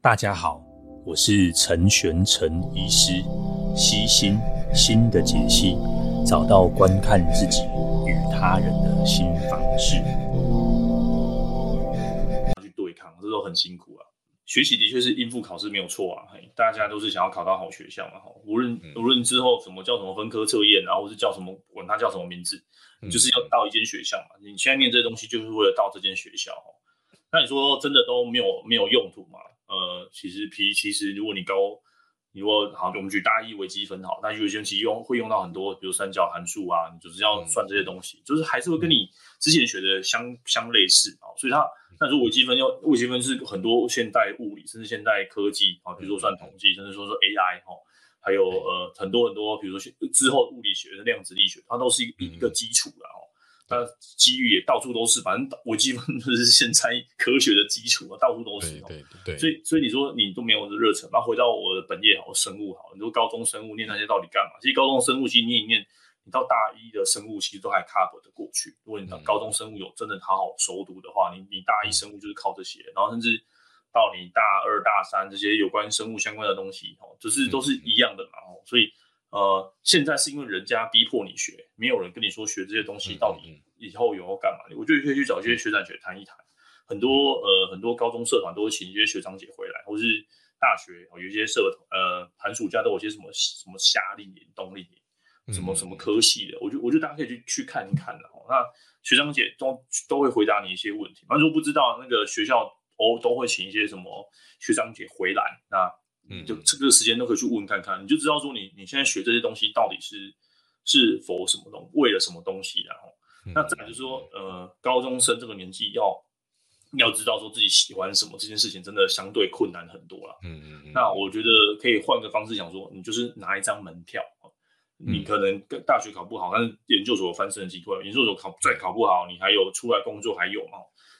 大家好，我是陈玄陈医师，悉心心的解析，找到观看自己与他人的新方式。去对抗，这都很辛苦啊。学习的确是应付考试没有错啊，大家都是想要考到好学校嘛。无论无论之后什么叫什么分科测验，然后是叫什么管它叫什么名字，就是要到一间学校嘛。你现在念这些东西，就是为了到这间学校。那你说真的都没有没有用途吗？呃，其实皮其实如果你高，你如果好，我们举大一微积分好，大一微积分其实用会用到很多，比如三角函数啊，你就是要算这些东西，嗯、就是还是会跟你之前学的相相类似啊。所以它，那如果微积分要微积分是很多现代物理甚至现代科技啊，比如说算统计，甚至说说 AI 哈，还有呃很多很多，比如说之后物理学的量子力学，它都是一个一个基础的哦。那机遇也到处都是，反正我基本就是现在科学的基础啊，到处都是。对对对。所以所以你说你都没有热忱，那回到我的本业好，生物好，你说高中生物念那些到底干嘛？其实高中生物其实念一念，你到大一的生物其实都还 cover 得过去。如果你到高中生物有真的好好熟读的话，你你大一生物就是靠这些，然后甚至到你大二大三这些有关生物相关的东西哦，就是都是一样的嘛。哦所以。呃，现在是因为人家逼迫你学，没有人跟你说学这些东西到底以后有要干嘛？我觉得可以去找一些学长姐谈一谈。很多呃，很多高中社团都会请一些学长姐回来，或是大学有一些社团呃，寒暑假都有些什么什么夏令营、冬令营，什么什么科系的。我觉得我觉得大家可以去去看一看的。那学长姐都都会回答你一些问题。那如果不知道那个学校都都会请一些什么学长姐回来，那。嗯，就这个时间都可以去问看看，你就知道说你你现在学这些东西到底是是否什么东，为了什么东西，然后，那再来就是说，呃，高中生这个年纪要要知道说自己喜欢什么，这件事情真的相对困难很多了。嗯嗯，那我觉得可以换个方式讲说，你就是拿一张门票，你可能跟大学考不好，但是研究所翻身的机会，研究所考再考不好，你还有出来工作还有嘛。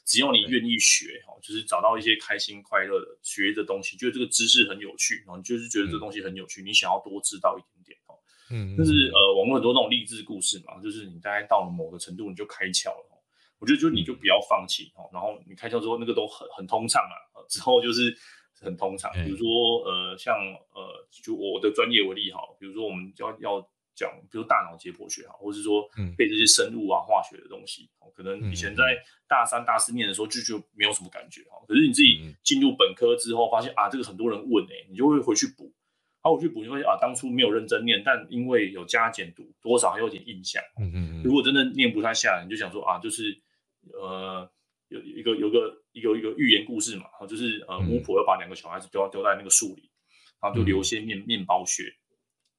只要你愿意学哈，就是找到一些开心快乐的学的东西，觉得这个知识很有趣，然后你就是觉得这东西很有趣，你想要多知道一点点哦。嗯，就是呃，网络很多那种励志故事嘛，就是你大概到了某个程度，你就开窍了。我觉得就你就不要放弃哦，然后你开窍之后，那个都很很通畅啊。之后就是很通畅，比如说呃，像呃，就我的专业为例哈，比如说我们要要。讲，比如大脑解剖学哈，或是说背这些生物啊、化学的东西，可能以前在大三、大四念的时候就就没有什么感觉哈。可是你自己进入本科之后，发现啊，这个很多人问哎，你就会回去补。好，我去补，你会啊，当初没有认真念，但因为有加减读，多少还有点印象。嗯嗯。如果真的念不太下来，你就想说啊，就是呃，有一个有个一个一个寓言故事嘛，就是呃，巫婆要把两个小孩子丢丢在那个树里，然后就留些面面包屑。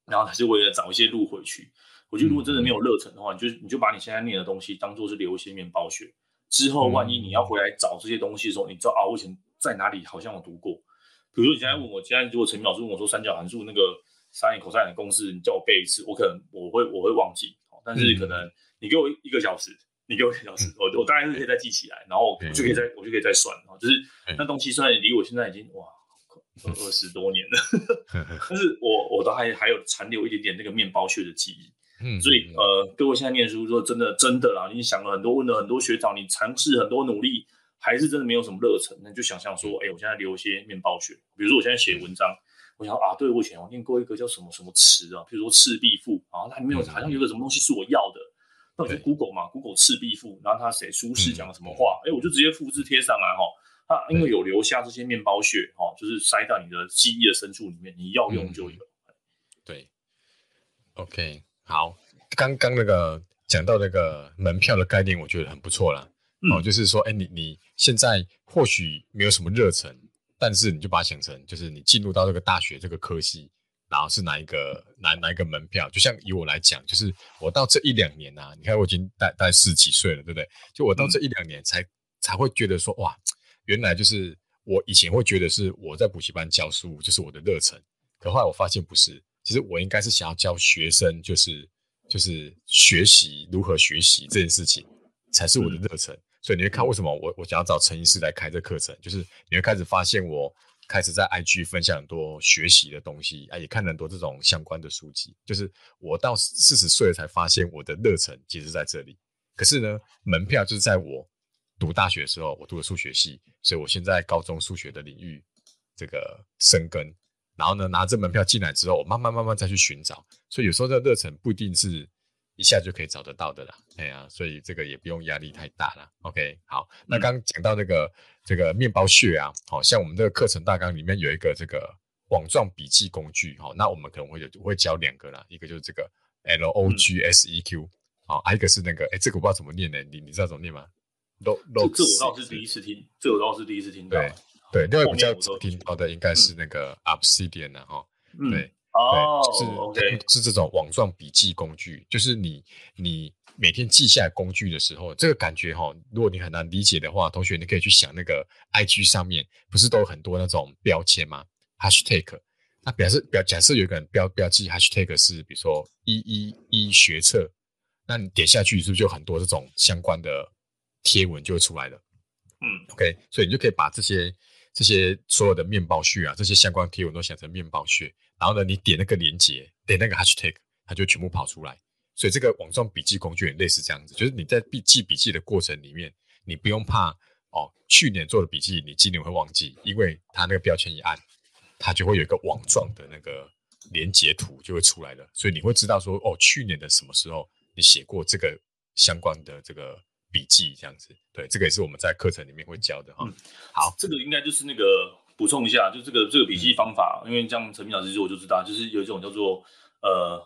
然后他是为了找一些路回去。我觉得如果真的没有热忱的话，你就你就把你现在念的东西当做是流一些面包屑。之后万一你要回来找这些东西的时候，你知道啊，我以前在哪里好像有读过。比如说你现在问我，现在如果陈明老师问我说三角函数那个 sin cos 的公式，你叫我背一次，我可能我会我会忘记。但是可能你给我一个小时，你给我一个小时，我我大概是可以再记起来，然后我就可以再我就可以再算。就是那东西虽然离我现在已经哇。二十多年了，但是我我都还还有残留一点点那个面包屑的记忆，嗯，所以呃，各位现在念书说真的真的啦，你想了很多，问了很多学长，你尝试很多努力，还是真的没有什么热忱，那就想象说，哎、欸，我现在留一些面包屑，比如说我现在写文章，我想啊，对，我以前我念过一个叫什么什么词啊，比如说赤壁赋啊，它里面有好像有个什么东西是我要的，那我就 Google 嘛，Google 赤壁赋，然后他写苏轼讲了什么话，哎、欸，我就直接复制贴上来哈。它因为有留下这些面包屑，哦，就是塞到你的记忆的深处里面，你要用就有。嗯、对，OK，好，刚刚那个讲到那个门票的概念，我觉得很不错啦。嗯、哦，就是说，哎，你你现在或许没有什么热忱，但是你就把它想成，就是你进入到这个大学这个科系，然后是哪一个哪哪一个门票？就像以我来讲，就是我到这一两年啊，你看我已经大大概十几岁了，对不对？就我到这一两年才、嗯、才会觉得说，哇。原来就是我以前会觉得是我在补习班教书就是我的热忱，可后来我发现不是，其实我应该是想要教学生，就是就是学习如何学习这件事情才是我的热忱。所以你会看为什么我我想要找陈医师来开这课程，就是你会开始发现我开始在 IG 分享很多学习的东西啊，也看了很多这种相关的书籍。就是我到四十岁才发现我的热忱其实在这里，可是呢，门票就是在我。读大学的时候，我读了数学系，所以我现在高中数学的领域这个生根。然后呢，拿着门票进来之后，我慢慢慢慢再去寻找。所以有时候这个热忱不一定是一下就可以找得到的啦。哎呀、啊，所以这个也不用压力太大了。OK，好，那刚刚讲到那个这个面包屑啊，好像我们这个课程大纲里面有一个这个网状笔记工具，好，那我们可能会有会教两个啦，一个就是这个 L O G S E Q，好，还有一个是那个，哎，这个我不知道怎么念呢？你你知道怎么念吗 Log，这我倒是第一次听，这我倒是第一次听到。对。对，另外比较听到的应该是那个 Obsidian 的哈，对，哦，是是这种网状笔记工具，就是你你每天记下来工具的时候，这个感觉哈，如果你很难理解的话，同学你可以去想那个 IG 上面不是都有很多那种标签吗？Hashtag，那表示表假设有一个人标标记 Hashtag 是比如说一一一学测，那你点下去是不是就很多这种相关的贴文就会出来了？嗯，OK，所以你就可以把这些。这些所有的面包屑啊，这些相关贴文都想成面包屑，然后呢，你点那个连接，点那个 hashtag，它就全部跑出来。所以这个网状笔记工具也类似这样子，就是你在笔记笔记的过程里面，你不用怕哦，去年做的笔记你今年会忘记，因为它那个标签一按，它就会有一个网状的那个连接图就会出来了，所以你会知道说哦，去年的什么时候你写过这个相关的这个。笔记这样子，对，这个也是我们在课程里面会教的哈。嗯，好，这个应该就是那个补充一下，就这个这个笔记方法，嗯、因为像陈明老师说，我就知道，就是有一种叫做呃。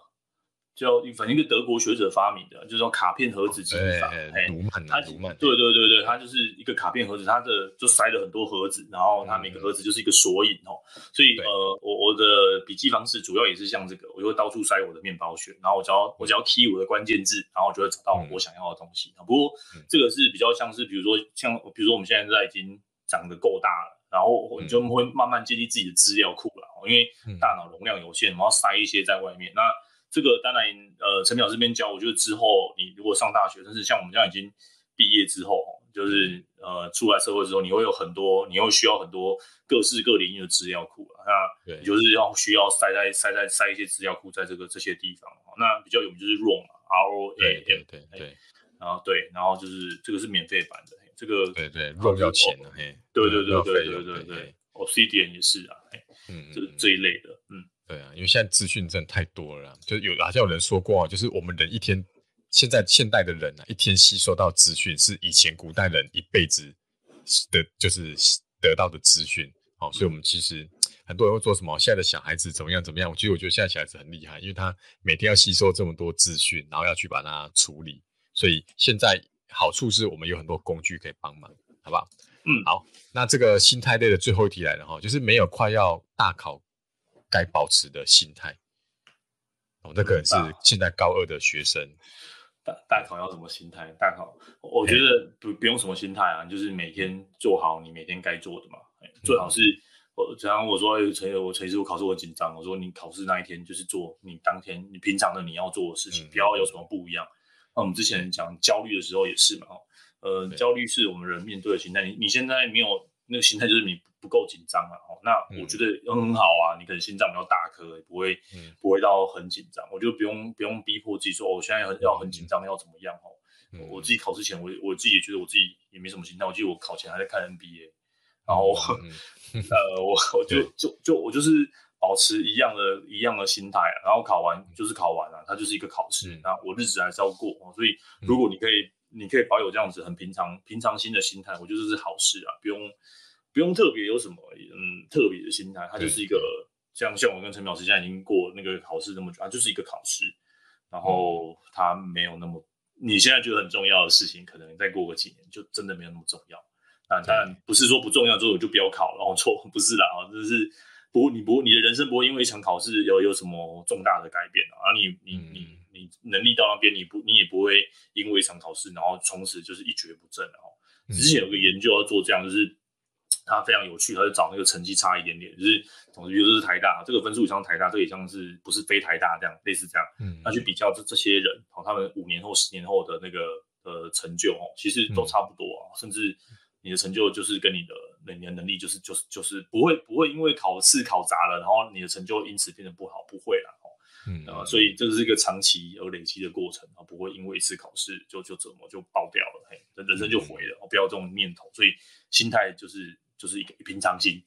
叫反正一个德国学者发明的，就是说卡片盒子记忆法。哎，卢曼，他卢曼，对对对对，它就是一个卡片盒子，它的就塞了很多盒子，然后它每个盒子就是一个索引哦。所以呃，我我的笔记方式主要也是像这个，我就会到处塞我的面包屑，然后我只要我只要 key 我的关键字，然后我就会找到我想要的东西。不过这个是比较像是，比如说像比如说我们现在在已经长得够大了，然后我就会慢慢建立自己的资料库了，因为大脑容量有限，我要塞一些在外面。那。这个当然，呃，陈淼这边教，我觉得之后你如果上大学，但是像我们这样已经毕业之后，就是呃出来社会之后，你会有很多，你会需要很多各式各领域的资料库啊。那你就是要需要塞在塞在塞一些资料库在这个这些地方。那比较有名就是 ROM，R O A M，对对对，然后对，然后就是这个是免费版的，这个对对 ROM 要钱的，嘿，对对对对对对对，Obsidian 也是啊，嗯，这这一类的，嗯。对啊，因为现在资讯真的太多了，就有好像有人说过，就是我们人一天，现在现代的人啊，一天吸收到资讯是以前古代人一辈子的，就是得到的资讯。好，所以我们其实很多人会说什么，现在的小孩子怎么样怎么样？其实我觉得现在小孩子很厉害，因为他每天要吸收这么多资讯，然后要去把它处理。所以现在好处是我们有很多工具可以帮忙，好不好？嗯，好。那这个心态类的最后一题来了哈，就是没有快要大考。该保持的心态，哦，那可能是现在高二的学生。大大考要什么心态？大考，我觉得不不用什么心态啊，就是每天做好你每天该做的嘛。最好是我，假如我说陈，我陈师傅考试我紧张，我说你考试那一天就是做你当天你平常的你要做的事情，不要有什么不一样。那我们之前讲焦虑的时候也是嘛，呃，焦虑是我们人面对的心态。你你现在没有那个心态，就是你。不够紧张啊，哦，那我觉得很好啊。你可能心脏比较大颗，不会，不会到很紧张。我就不用，不用逼迫自己说，我现在很要很紧张，要怎么样？哦，我自己考试前，我我自己也觉得我自己也没什么心态。我记得我考前还在看 NBA，然后，呃，我我就就就我就是保持一样的一样的心态，然后考完就是考完了，它就是一个考试。那我日子还是要过，所以如果你可以，你可以保有这样子很平常平常心的心态，我觉得这是好事啊，不用。不用特别有什么嗯特别的心态，它就是一个像像我跟陈老师现在已经过那个考试那么久，它就是一个考试，然后它没有那么你现在觉得很重要的事情，可能再过个几年就真的没有那么重要。那当然不是说不重要之后就不要考，然后错不是啦啊，就是不你不你的人生不会因为一场考试有有什么重大的改变啊，你你你你能力到那边你不你也不会因为一场考试然后从此就是一蹶不振哦。之前有个研究要做这样就是。他非常有趣，他就找那个成绩差一点点，就是总之就是台大这个分数也像台大，这个也像是不是非台大这样类似这样，嗯，那去比较这这些人，哦，他们五年后、十年后的那个呃成就哦，其实都差不多啊，嗯、甚至你的成就就是跟你的你的能力就是就是就是不会不会因为考试考砸了，然后你的成就因此变得不好，不会啦，哦，嗯啊，所以这是一个长期而累积的过程啊，不会因为一次考试就就怎么就爆掉了，嘿，人生就毁了，哦，不要这种念头，所以心态就是。就是一个平常心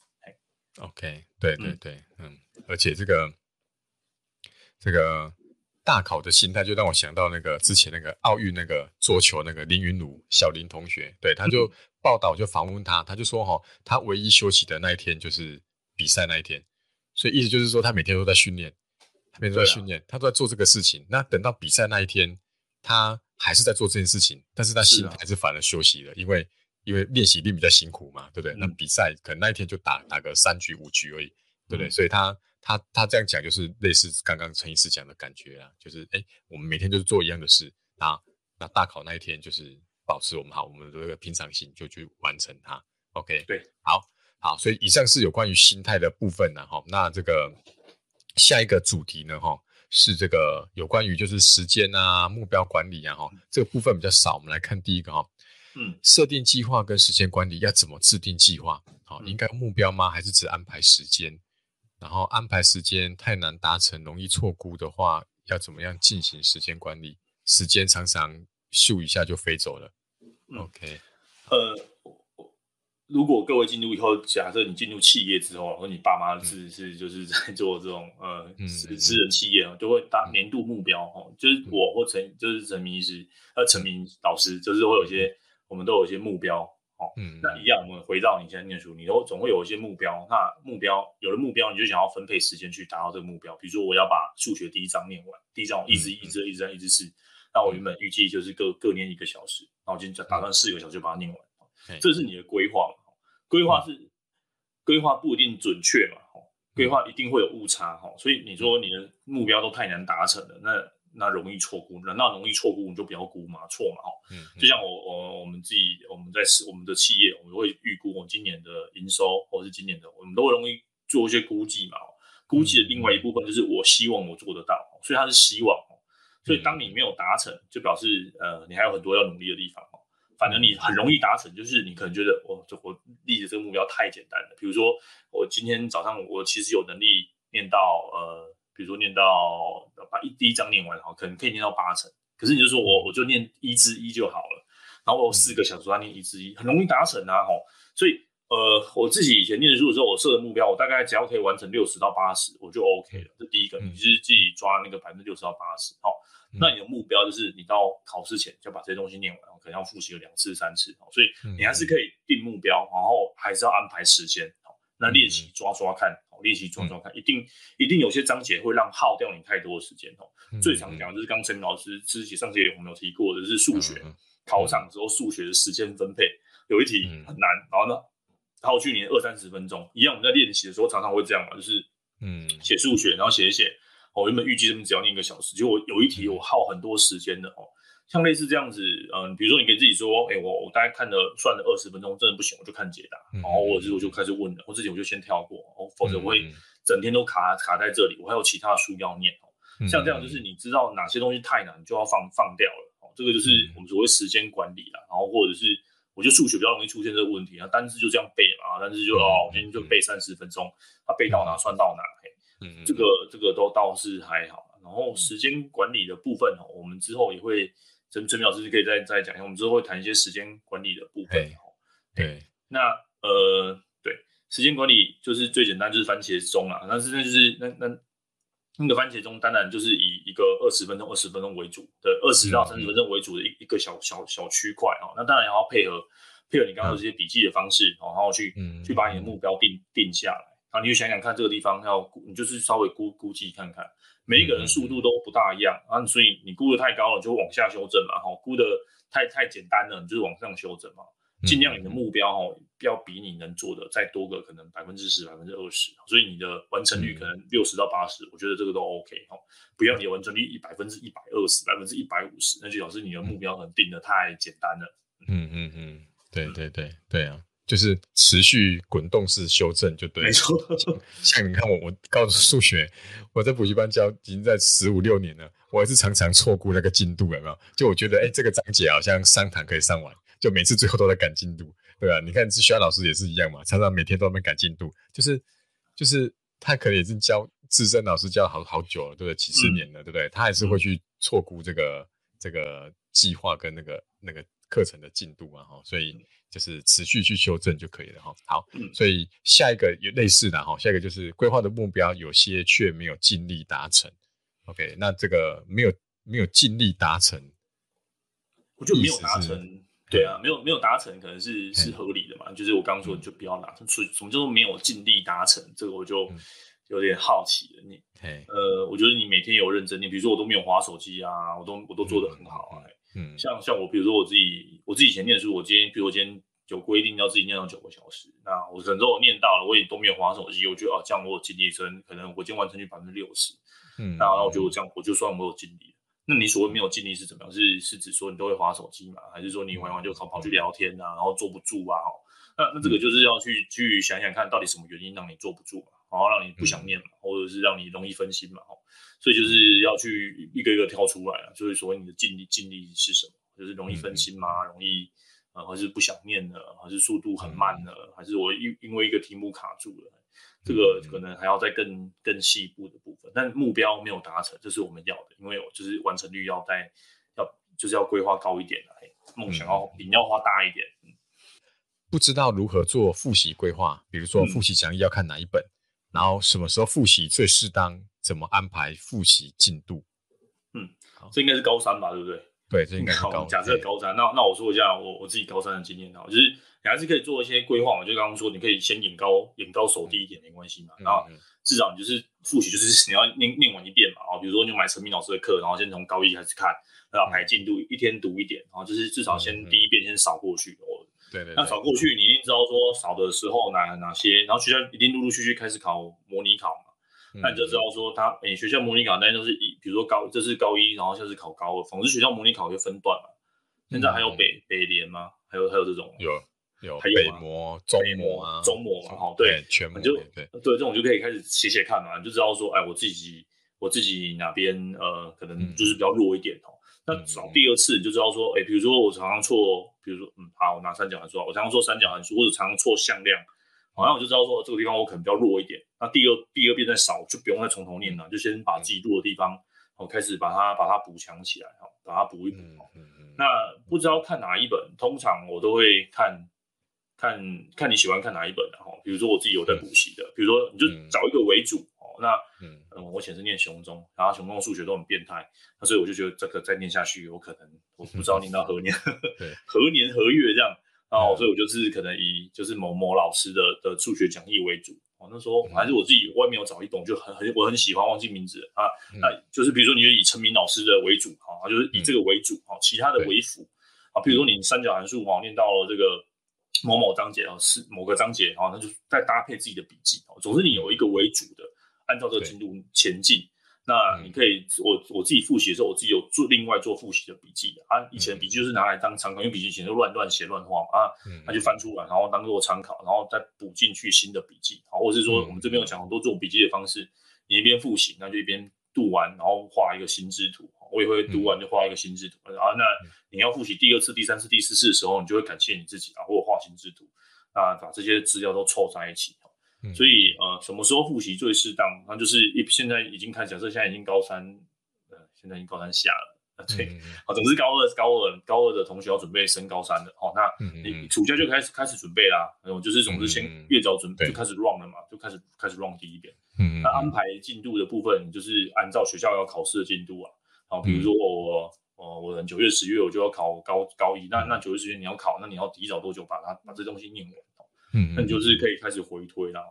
，OK，对对对，嗯，嗯，而且这个这个大考的心态，就让我想到那个之前那个奥运那个桌球那个林云儒小林同学，对，他就 报道就访问他，他就说哈，他唯一休息的那一天就是比赛那一天，所以意思就是说他每天都在训练，他每天都在训练，啊、他都在做这个事情。那等到比赛那一天，他还是在做这件事情，但是他心还是反而休息了，因为。因为练习一定比较辛苦嘛，对不对？嗯、那比赛可能那一天就打打个三局五局而已，对不对？嗯、所以他他他这样讲就是类似刚刚陈医师讲的感觉啊，就是哎，我们每天就是做一样的事，那那大考那一天就是保持我们好我们的这个平常心，就去完成它。OK，对，好，好，所以以上是有关于心态的部分呢，哈。那这个下一个主题呢，哈，是这个有关于就是时间啊、目标管理啊，哈，这个部分比较少。我们来看第一个哈。嗯，设定计划跟时间管理要怎么制定计划？好，应该目标吗？还是只安排时间？然后安排时间太难达成，容易错估的话，要怎么样进行时间管理？时间常常咻一下就飞走了。嗯、OK，呃，如果各位进入以后，假设你进入企业之后，或你爸妈是、嗯、是就是在做这种呃私私人企业啊，就会达年度目标哦，就是我或陈就是陈明医师呃陈明老师，就是会有一些。我们都有一些目标，哦，嗯，那一样，我们回到你现在念书，你都总会有一些目标。那目标有了目标，你就想要分配时间去达到这个目标。比如说，我要把数学第一章念完，第一章我一直一直一直一直试，那我原本预计就是各各念一个小时，那我今天打算四个小时就把它念完。这是你的规划嘛？规划是规划不一定准确嘛？规划一定会有误差哈。所以你说你的目标都太难达成了，那。那容易错估，那容易错估，你就不要估嘛，错嘛，哈。嗯。就像我我我们自己，我们在我们的企业，我们会预估我今年的营收，或是今年的，我们都会容易做一些估计嘛。估计的另外一部分就是我希望我做得到，所以它是希望。所以当你没有达成，就表示呃你还有很多要努力的地方。反正你很容易达成，就是你可能觉得我这我立的这个目标太简单了。比如说我今天早上我其实有能力念到呃。比如说念到把一第一章念完哈，可能可以念到八成。可是你就说我我就念一至一就好了，然后我四个小时他念一至一，很容易达成啊哈。所以呃，我自己以前念书的时候，我设的目标，我大概只要可以完成六十到八十，我就 OK 了。这第一个，你就是自己抓那个百分之六十到八十，好，那你的目标就是你到考试前就把这些东西念完，可能要复习个两次三次，所以你还是可以定目标，然后还是要安排时间，好，那练习抓抓看。练习装装看，一定一定有些章节会让耗掉你太多的时间哦。嗯、最常讲的就是刚陈老师之前上节我们有提过的，是数学、嗯、考场之后数学的时间分配，有一题很难，嗯、然后呢，耗去你二三十分钟。一样我们在练习的时候常常会这样嘛，就是嗯写数学，然后写一写，我原本预计这边只要念一个小时，结果有一题我耗很多时间的哦。像类似这样子，嗯，比如说你给自己说，哎、欸，我我大概看了算了二十分钟，真的不行，我就看解答，然后我之后就开始问了，我自己我就先跳过，哦，否则我会整天都卡卡在这里，我还有其他的书要念哦。像这样就是你知道哪些东西太难，你就要放放掉了，哦，这个就是我们所谓时间管理了，然后或者是我觉得数学比较容易出现这个问题啊，单字就这样背嘛，单字就哦，我今天就背三十分钟，他背到哪算到哪，嘿，嗯，这个这个都倒是还好，然后时间管理的部分哦，我们之后也会。陈陈老师可以再再讲一下，我们之后会谈一些时间管理的部分。对，对那呃，对，时间管理就是最简单，就是番茄钟啊。但是那就是那那那个番茄钟，当然就是以一个二十分钟、二十分钟为主的，二十到三十分钟为主的一一个小小小区块哦。那当然也要配合配合你刚刚这些笔记的方式，然后去、嗯、去把你的目标定定下来。然后你就想想看，这个地方要你就是稍微估估计看看。每一个人速度都不大一样啊，所以你估的太高了，就往下修正嘛。哈，估的太太简单了，你就是往上修正嘛。尽量你的目标哈，要比你能做的再多个可能百分之十、百分之二十，所以你的完成率可能六十到八十，我觉得这个都 OK 哈。不要你的完成率一百分之一百二十、百分之一百五十，那就表示你的目标可能定的太简单了。嗯嗯嗯，对对对对啊。就是持续滚动式修正就对了，没错。像你看我，我告数学，我在补习班教已经在十五六年了，我还是常常错估那个进度，有没有？就我觉得，哎、欸，这个章节好像三堂可以上完，就每次最后都在赶进度，对吧、啊？你看，是学校老师也是一样嘛，常常每天都在赶进度，就是就是他可能也是教资深老师教好好久了，对不对？几十年了，嗯、对不对？他还是会去错估这个这个计划跟那个那个课程的进度啊，哈，所以就是持续去修正就可以了哈。好，嗯，所以下一个有类似的哈，下一个就是规划的目标有些却没有尽力达成。OK，那这个没有没有尽力达成，我就没有达成，对啊，没有没有达成可能是是合理的嘛，就是我刚刚说你就不要达成，所以什么叫做没有尽力达成？这个我就。有点好奇了，你，呃，我觉得你每天有认真，你比如说我都没有划手机啊，我都我都做的很好啊，嗯，像像我，比如说我自己，我自己以前念书，我今天，比如我今天有规定要自己念到九个小时，那我可能说我念到了，我也都没有划手机，我觉得啊，这样我有尽力成，可能我今天完成率百分之六十，嗯，那我觉得我这样我就算我有尽力。那你所谓没有尽力是怎么样？是是指说你都会划手机嘛，还是说你玩完就跑跑去聊天啊，然后坐不住啊？那那这个就是要去去想想看到底什么原因让你坐不住嘛？然后让你不想念嘛，或者是让你容易分心嘛，哦，所以就是要去一个一个挑出来啊，就是所谓你的尽力尽力是什么？就是容易分心吗？容易呃，还是不想念呢？还是速度很慢呢？还是我因因为一个题目卡住了？这个可能还要再更更细一步的部分，但目标没有达成，这是我们要的，因为我就是完成率要在要就是要规划高一点来，梦想要比要画大一点。不知道如何做复习规划，比如说复习讲义要看哪一本？嗯然后什么时候复习最适当？怎么安排复习进度？嗯，这应该是高三吧，对不对？对，这应该是高三。假设高三，那那我说一下我我自己高三的经验哈，就是你还是可以做一些规划嘛。就刚刚说，你可以先眼高眼高手低一点没关系嘛。然后至少你就是复习，就是你要念念完一遍嘛。啊，比如说你买陈明老师的课，然后先从高一开始看，然后排进度，一天读一点，然后就是至少先第一遍先扫过去。对，对对，那扫过去，你一定知道说扫的时候哪哪些，然后学校一定陆陆续续开始考模拟考嘛，嗯、那你就知道说他，哎，学校模拟考那就是一，比如说高，这是高一，然后下次考高二，总之学校模拟考就分段嘛。现在还有北、嗯、北联吗？还有还有这种有有还有北模、中模啊、中模嘛，哈，对，全模就对。对，这种就可以开始写写看嘛，你就知道说，哎，我自己我自己哪边呃，可能就是比较弱一点哦。嗯那找第二次你就知道说，哎、欸，比如说我常常错，比如说，嗯，好，我拿三角函数，我常常错三角函数，或者常常错向量，好，那我就知道说这个地方我可能比较弱一点。那第二第二遍再扫，就不用再从头念了，就先把自己弱的地方，我开始把它把它补强起来，哈，把它补一补。那不知道看哪一本，通常我都会看，看看你喜欢看哪一本的哈。比如说我自己有在补习的，比如说你就找一个为主。那嗯。嗯，我以前是念雄中，然后雄中的数学都很变态，那所以我就觉得这个再念下去有可能，我不知道念到何年，何年何月这样，然后所以我就是可能以就是某某老师的的数学讲义为主，哦，那时候还是我自己外面有找一懂，就很很我很喜欢，忘记名字啊，那就是比如说你就以陈明老师的为主啊，就是以这个为主啊，其他的为辅。啊，比如说你三角函数啊，念到了这个某某章节啊，是某个章节啊，那就再搭配自己的笔记哦，总之你有一个为主的。按照这个进度前进，那你可以，嗯、我我自己复习的时候，我自己有做另外做复习的笔记的啊。以前的笔记就是拿来当参考，因为笔记以前都乱乱写乱画嘛啊，那、嗯、就翻出来，然后当做参考，然后再补进去新的笔记。好，或者是说我们这边有讲很多做笔记的方式，你一边复习，那就一边读完，然后画一个心智图。我也会读完就画一个心智图。嗯、啊，那你要复习第二次、第三次、第四次的时候，你就会感谢你自己啊，或者画心智图，啊把这些资料都凑在一起。所以呃，什么时候复习最适当？那就是一现在已经开始，假设现在已经高三，呃，现在已经高三下了，对，好，总之高二高二高二的同学要准备升高三了，好，那你暑假就开始开始准备啦，然后就是总之先越早准备就开始 run 了嘛，就开始开始 run 第一遍，嗯，那安排进度的部分，就是按照学校要考试的进度啊，好，比如说我我我九月十月我就要考高高一，那那九月十月你要考，那你要提早多久把它把这东西念完？嗯，那你就是可以开始回推啦，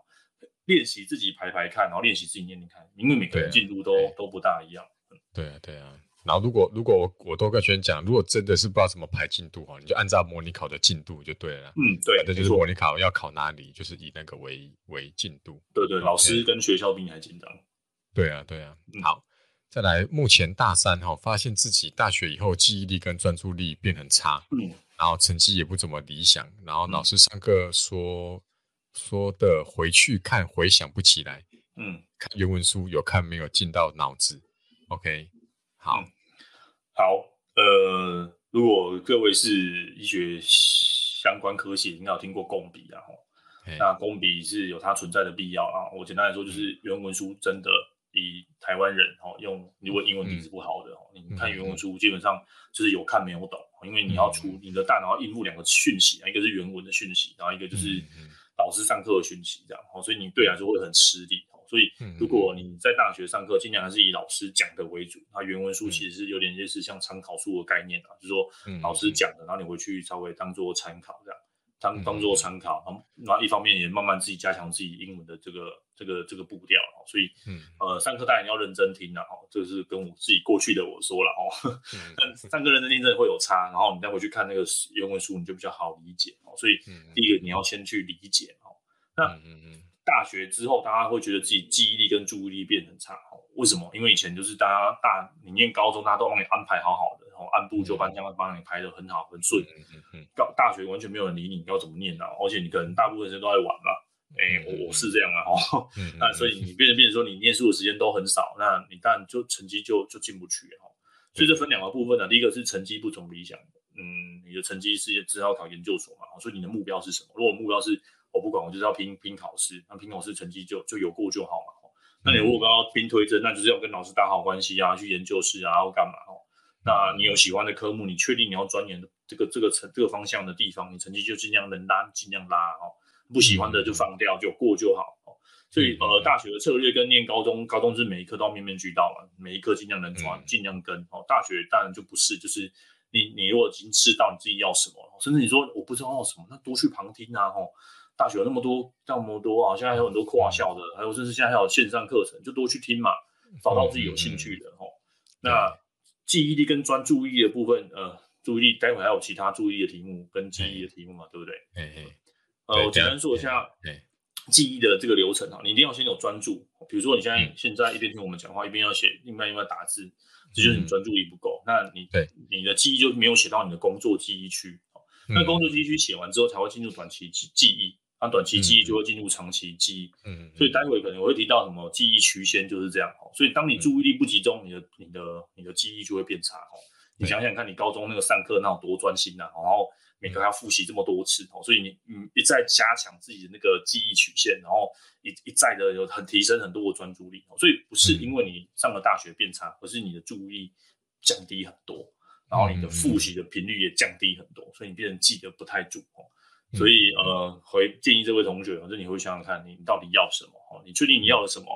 练习自己排排看，然后练习自己念念看，因为每个人进度都都不大一样。对啊，对啊。然后如果如果我我都跟学生讲，如果真的是不知道怎么排进度哈，你就按照模拟考的进度就对了。嗯，对，这就是模拟考要考哪里，就是以那个为为进度。对对，老师跟学校比你还紧张。对啊，对啊。好，再来，目前大三哈，发现自己大学以后记忆力跟专注力变很差。嗯。然后成绩也不怎么理想，然后老师上课说、嗯、说的回去看回想不起来，嗯，看原文书有看没有进到脑子，OK，好，嗯、好，呃，如果各位是医学相关科系，应该有听过共笔啊，嘿。那共笔是有它存在的必要啊。我简单来说，就是原文书真的以台湾人哦用，如果英文底子不好的哦，你看原文书基本上就是有看没有懂，因为你要出你的大脑要应付两个讯息，一个是原文的讯息，然后一个就是老师上课的讯息，这样哦，所以你对来说会很吃力哦。所以，如果你在大学上课，尽量还是以老师讲的为主。那原文书其实是有点类似像参考书的概念啊，就是说老师讲的，然后你回去稍微当做参考这样，当当做参考。然后，那一方面也慢慢自己加强自己英文的这个这个这个步调。所以，呃，上课当然要认真听了哦，这个是跟我自己过去的我说了哦。但上课认真听真的会有差，然后你再回去看那个原文书，你就比较好理解哦。所以，第一个你要先去理解哦。那。大学之后，大家会觉得自己记忆力跟注意力变很差哦，为什么？因为以前就是大家大你念高中，大家都帮你安排好好的，然后按部就班，这样帮你排得很好很顺。到大学完全没有人理你，你要怎么念啊？而且你可能大部分时间都在玩嘛。哎，我我是这样啊，哈。那所以你变成变成说，你念书的时间都很少，那你当然就成绩就就进不去哦。所以这分两个部分呢，第一个是成绩不怎么理想，嗯，你的成绩是只要考研究所嘛，所以你的目标是什么？如果目标是我不管，我就是要拼拼考试，那拼考试成绩就就有过就好嘛。那你如果要拼推甄，那就是要跟老师打好关系啊，去研究室啊，或干嘛哦。那你有喜欢的科目，你确定你要钻研的这个这个成这个方向的地方，你成绩就尽量能拉尽量拉哦。不喜欢的就放掉，就过就好哦。所以呃，大学的策略跟念高中，高中是每一科都要面面俱到嘛，每一科尽量能抓，尽量跟哦。大学当然就不是，就是你你如果已经知道你自己要什么，甚至你说我不知道要什么，那多去旁听啊，哦。大学有那么多，那么多啊！现在还有很多跨校的，还有甚至现在还有线上课程，就多去听嘛，找到自己有兴趣的哦。那记忆力跟专注力的部分，呃，注意力，待会还有其他注意的题目跟记忆的题目嘛，对不对？呃，我简单说一下记忆的这个流程啊，你一定要先有专注。比如说你现在现在一边听我们讲话，一边要写，另外一边要打字，这就是你专注力不够。那你对你的记忆就没有写到你的工作记忆区。那工作记忆区写完之后，才会进入短期记记忆。那短期记忆就会进入长期记忆，嗯，所以待会可能我会提到什么记忆曲线就是这样哦。所以当你注意力不集中，你的、你的、你的记忆就会变差哦。你想想看，你高中那个上课那有多专心呐，然后每个要复习这么多次哦，所以你你一再加强自己的那个记忆曲线，然后一一再的有很提升很多的专注力哦。所以不是因为你上了大学变差，而是你的注意力降低很多，然后你的复习的频率也降低很多，所以你变成记得不太住哦。所以呃，回建议这位同学，反正你会想想看，你到底要什么？哦，你确定你要的什么？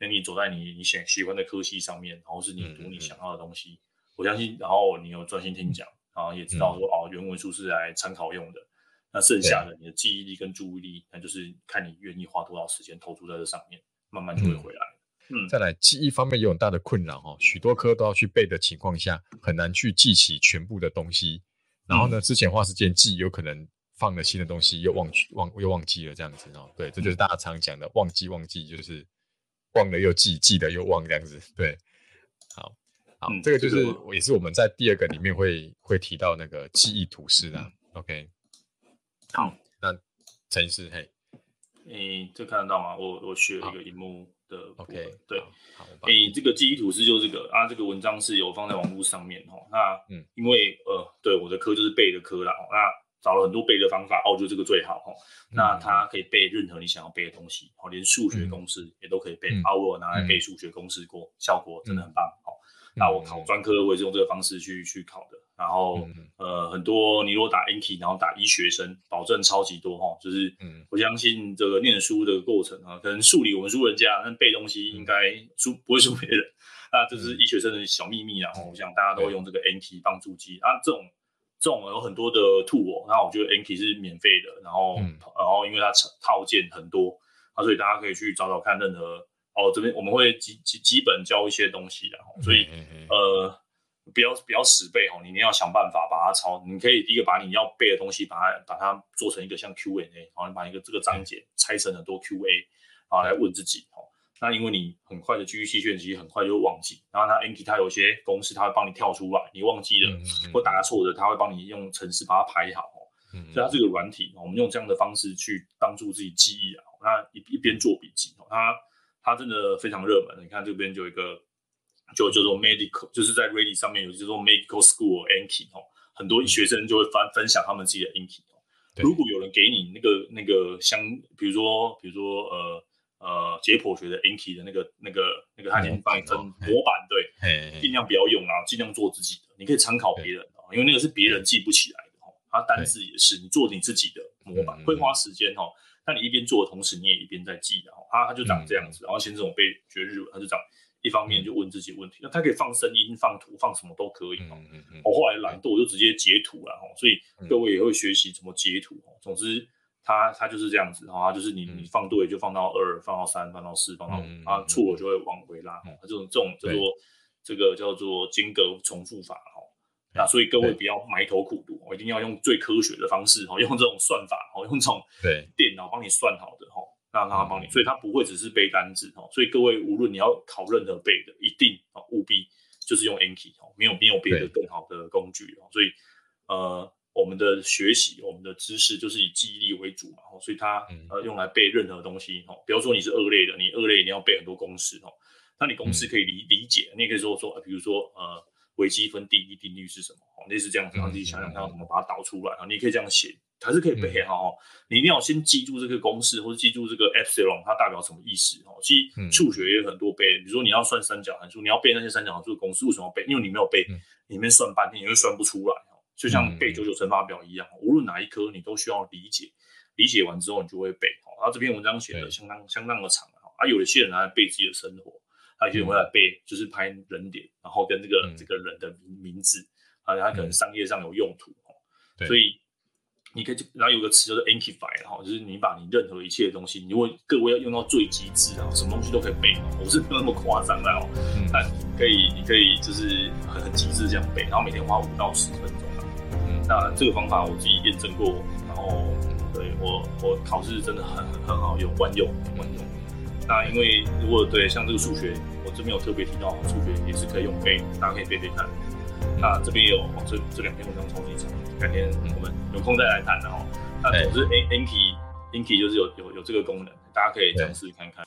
那你走在你你想喜欢的科系上面，然后是你读你想要的东西。我相信，然后你有专心听讲，然后也知道说哦，原文书是来参考用的。那剩下的你的记忆力跟注意力，那就是看你愿意花多少时间投注在这上面，慢慢就会回来。嗯，再来记忆方面有很大的困扰哦，许多科都要去背的情况下，很难去记起全部的东西。然后呢，之前花时间记，有可能。放了新的东西又忘记忘又忘记了这样子哦，对，这就是大家常讲的忘记忘记，就是忘了又记，记得又忘这样子。对，好，好，嗯、这个就是也是我们在第二个里面会会提到那个记忆吐司的。OK，好，那陈医师，嘿，你这看得到吗？我我学了一个荧幕的 OK，对，好，你这个记忆吐司就是这个啊，这个文章是有放在网络上面哦。那嗯，因为呃，对，我的科就是背的科啦，那。找了很多背的方法，哦，就这个最好哈。那它可以背任何你想要背的东西，哦，连数学公式也都可以背。啊，我拿来背数学公式过，效果真的很棒。哦，那我考专科我也是用这个方式去去考的。然后呃，很多你如果打 Anki，然后打医学生，保证超级多哈。就是我相信这个念书的过程啊，可能数理我们输人家，但背东西应该输不会输别人。那这是医学生的小秘密啊。我想大家都会用这个 Anki 帮助记啊，这种。这种有很多的 tool，那我觉得 Anki 是免费的，然后、嗯、然后因为它套件很多，啊，所以大家可以去找找看任何哦，这边我们会基基基本教一些东西的，所以、嗯嗯、呃不要不要死背哦，你一定要想办法把它抄，你可以第一个把你要背的东西把它把它做成一个像 Q&A，然后你把一个这个章节拆成很多 Q&A，啊来问自己哦。那因为你很快的记忆训练，其实很快就会忘记。然后它 Anki 它有些公式，它会帮你跳出来，你忘记了、嗯嗯、或打错的，它会帮你用程式把它排好。嗯，所以它这个软体，我们用这样的方式去帮助自己记忆啊。那一一边做笔记，它它真的非常热门。你看这边就有一个，就叫做 Medical，就是在 Reddit 上面有叫做 Medical School Anki 哦，很多学生就会分分享他们自己的 Anki 哦。如果有人给你那个那个相，比如说比如说呃。呃解剖学的 Inky 的那个那个那个，他已经帮你分模板，对，尽量不要用，啊尽量做自己的，你可以参考别人哦，因为那个是别人记不起来的哦，他单字也是你做你自己的模板，会花时间哦。那你一边做的同时，你也一边在记，然后他他就长这样子，然后先这种被学日文，他就长。一方面就问自己问题，那他可以放声音、放图、放什么都可以哦。我后来懒惰，我就直接截图了哈。所以各位也会学习怎么截图。总之，他他就是这样子哈，就是你你放对就放到二，放到三，放到四，放到五，啊错了就会往回拉。这种这种叫做这个叫做间隔重复法哈。那所以各位不要埋头苦读，我一定要用最科学的方式哈，用这种算法哈，用这种对电脑帮你算好的哈。让它帮你，所以它不会只是背单字哦。所以各位无论你要考任何背的，一定哦务必就是用 Anki 哦，没有没有别的更好的工具哦。所以呃，我们的学习，我们的知识就是以记忆力为主嘛。所以它呃用来背任何东西哦。比如说你是二类的，你二类你要背很多公式哦。那你公式可以理理解，你也可以说说，比如说呃微积分第一定律是什么？哦，类似这样子，然后自己想想看要怎么把它导出来啊。你也可以这样写。还是可以背哈，嗯、你一定要先记住这个公式，或者记住这个 epsilon 它代表什么意思哦。其实数学也有很多背，比如说你要算三角函数，你要背那些三角函数的公式，为什么要背？因为你没有背，里面算半天你会算不出来哦。就像背九九乘法表一样，无论哪一科你都需要理解，理解完之后你就会背哦。然后这篇文章写的相当相当的长啊，有一些人来背自己的生活，还有些人会来背就是拍人脸，然后跟这个这个人的名名字啊，他可能商业上有用途哦，所以。你可以，然后有个词叫做 Ankify，然后就是你把你任何一切的东西，如果各位要用到最极致啊，什么东西都可以背。我是没有那么夸张的哦，但可以，你可以就是很很极致这样背，然后每天花五到十分钟。嗯，那这个方法我自己验证过，然后对我我考试真的很很很好用，万用万用。那因为如果对像这个数学，我这边有特别提到，数学也是可以用背，大家可以背背看。那这边有这这两篇文章超级长，改天我们有空再来谈的哦。那总之，Anki Anki 就是有有有这个功能，大家可以尝试看看。